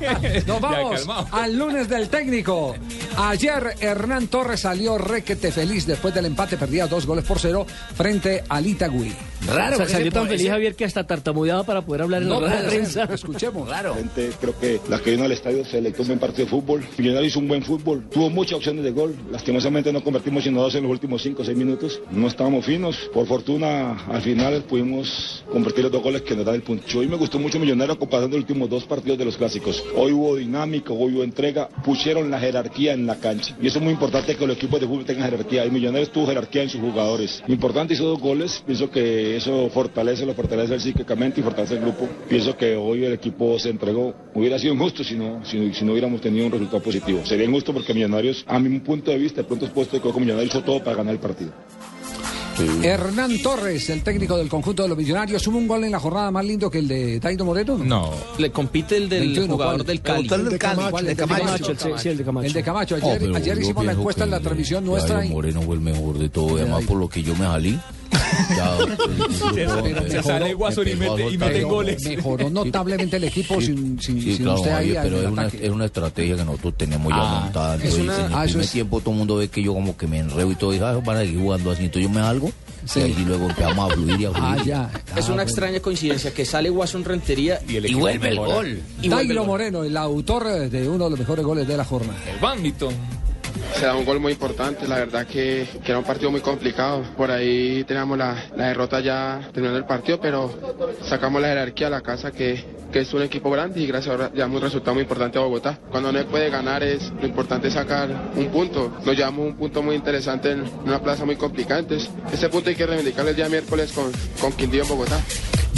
Nos vamos al lunes del técnico. Ayer Hernán Torres salió requete feliz después del empate, perdía dos goles por cero frente al Itagüí. Raro, Sa- ese salió tan feliz ese- Javier que hasta tartamudeaba para poder hablar en No la rueda de puede prensa. Escuchemos. Raro. gente creo que la que vino al estadio se le un un partido de fútbol. Millonarios hizo un buen fútbol, tuvo muchas opciones de gol. Lastimosamente no convertimos sino dos en los últimos cinco o seis minutos. No estábamos finos. Por fortuna al final pudimos convertir los dos goles que nos dan el punto. Hoy me gustó mucho Millonarios comparando los últimos dos partidos de los clásicos. Hoy hubo dinámica, hoy hubo entrega, pusieron la jerarquía en la cancha. Y eso es muy importante que los equipos de fútbol tengan jerarquía. Y Millonarios tuvo jerarquía en sus jugadores. Importante hizo dos goles. Pienso que eso fortalece, lo fortalece psíquicamente y fortalece el grupo. Pienso que hoy el equipo se entregó. Hubiera sido injusto si no, si, no- si no hubiéramos tenido un resultado positivo. Sería injusto porque Millonarios, a mi punto de vista, de pronto es puesto de que Millonarios hizo todo para ganar el partido. Hernán Torres, el técnico del conjunto de los millonarios, ¿hubo un gol en la jornada más lindo que el de Tairo Moreno? No. Le compite el del 21, jugador ¿cuál? del Cali. El de ¿El de Camacho. Camacho? el- sí, sí, el de Camacho. El de Camacho. Oh, Ayer, pero ayer hicimos la encuesta en la transmisión nuestra. Moreno fue el mejor de todo, y además por lo que yo me salí. Ya, Se- se sale Guasón y mete- y mete Pero goles. Mejoró notablemente el equipo sin, sin, Sí, sin claro, usted ahí pero el una, una estrategia que nosotros tenemos ya Ah, montada. Entonces, una- en el ah, primer es- tiempo todo el mundo ve que yo como que me enredo y todo, y ah, van a seguir jugando así. Entonces yo me salgo Sí. y ahí luego empezamos a fluir y a fluir. Ah, ya. Es Ah, una bueno. extraña coincidencia que sale Guasón Rentería Y, el Y equipo vuelve el gol. y. Moreno, el autor de uno de los mejores goles de la jornada. El badminton. Se da un gol muy importante, la verdad que, que era un partido muy complicado. Por ahí teníamos la, la derrota ya terminando el partido, pero sacamos la jerarquía a la casa que, que es un equipo grande y gracias a Dios llevamos un resultado muy importante a Bogotá. Cuando no se puede ganar es lo importante es sacar un punto. Nos llevamos un punto muy interesante en una plaza muy complicada. Entonces, ese punto hay que reivindicarlo el día miércoles con, con Quindío en Bogotá.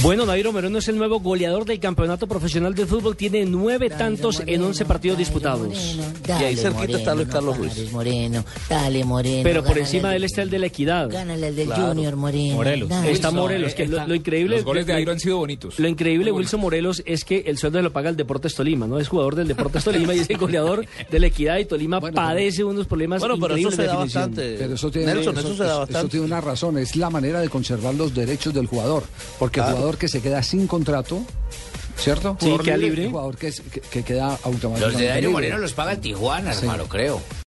Bueno, Dairo Moreno es el nuevo goleador del campeonato profesional de fútbol. Tiene nueve tantos en once partidos disputados. Y ahí cerquita está Luis Carlos Ruiz. Moreno, dale Moreno. Pero por encima de él está el de la equidad. Gánale al del Junior Moreno. Morelos. dale. Está Morelos, que eh, lo, increíble... Los goles de lo- Airo han sido bonitos. Lo increíble Wilson Morelos es que el sueldo se lo paga el Deportes Tolima, ¿no? Es jugador del Deportes Tolima y es el goleador de la Equidad y Tolima Bueno, pero- padece unos problemas Bueno, pero eso increíbles se de da definición. bastante. Pero eso tiene, Nelson, eso, se da eso- bastante. eso tiene una razón, es la manera de conservar los derechos del jugador. Porque el Claro. Jugador que se queda sin contrato, ¿cierto? Sí, Jugador queda libre. Jugador que, es- que- que queda automáticamente Los de Dairo. Moreno los paga el Tijuana, hermano, creo.